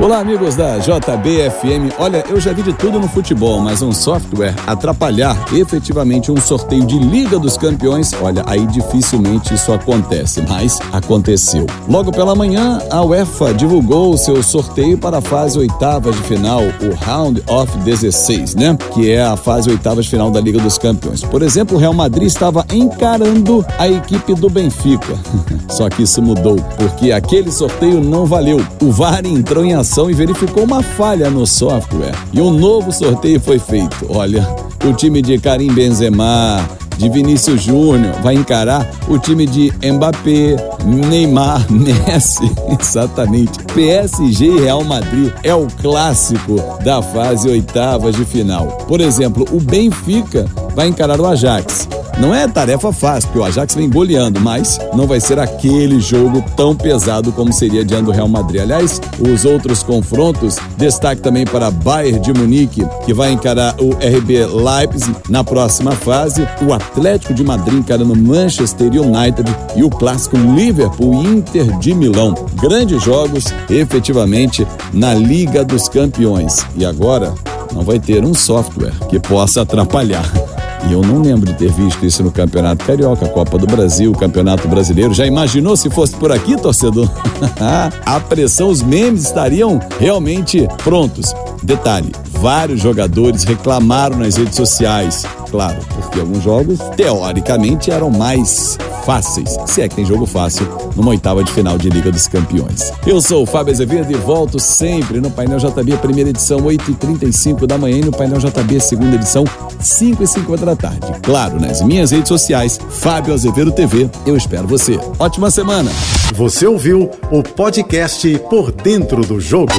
Olá, amigos da JBFM. Olha, eu já vi de tudo no futebol, mas um software atrapalhar efetivamente um sorteio de Liga dos Campeões, olha, aí dificilmente isso acontece, mas aconteceu. Logo pela manhã, a UEFA divulgou o seu sorteio para a fase oitavas de final, o Round of 16, né? Que é a fase oitavas de final da Liga dos Campeões. Por exemplo, o Real Madrid estava encarando a equipe do Benfica. Só que isso mudou, porque aquele sorteio não valeu. O VAR entrou em ação e verificou uma falha no software. E um novo sorteio foi feito. Olha, o time de Karim Benzema, de Vinícius Júnior, vai encarar o time de Mbappé, Neymar, Messi, exatamente. PSG e Real Madrid é o clássico da fase oitavas de final. Por exemplo, o Benfica vai encarar o Ajax. Não é tarefa fácil, porque o Ajax vem goleando, mas não vai ser aquele jogo tão pesado como seria diante do Real Madrid. Aliás, os outros confrontos, destaque também para Bayern de Munique, que vai encarar o RB Leipzig na próxima fase, o Atlético de Madrid encarando Manchester United e o clássico Liverpool Inter de Milão. Grandes jogos, efetivamente, na Liga dos Campeões. E agora, não vai ter um software que possa atrapalhar. E eu não lembro de ter visto isso no Campeonato Carioca, Copa do Brasil, Campeonato Brasileiro. Já imaginou se fosse por aqui, torcedor? a pressão, os memes estariam realmente prontos. Detalhe: vários jogadores reclamaram nas redes sociais. Claro, porque alguns jogos, teoricamente, eram mais fáceis, se é que tem jogo fácil, numa oitava de final de Liga dos Campeões. Eu sou o Fábio Azevedo e volto sempre no Painel JB, primeira edição, 8h35 da manhã, e no Painel JB, segunda edição, 5h50 da tarde. Claro, nas minhas redes sociais, Fábio Azevedo TV. Eu espero você. Ótima semana! Você ouviu o podcast Por Dentro do Jogo.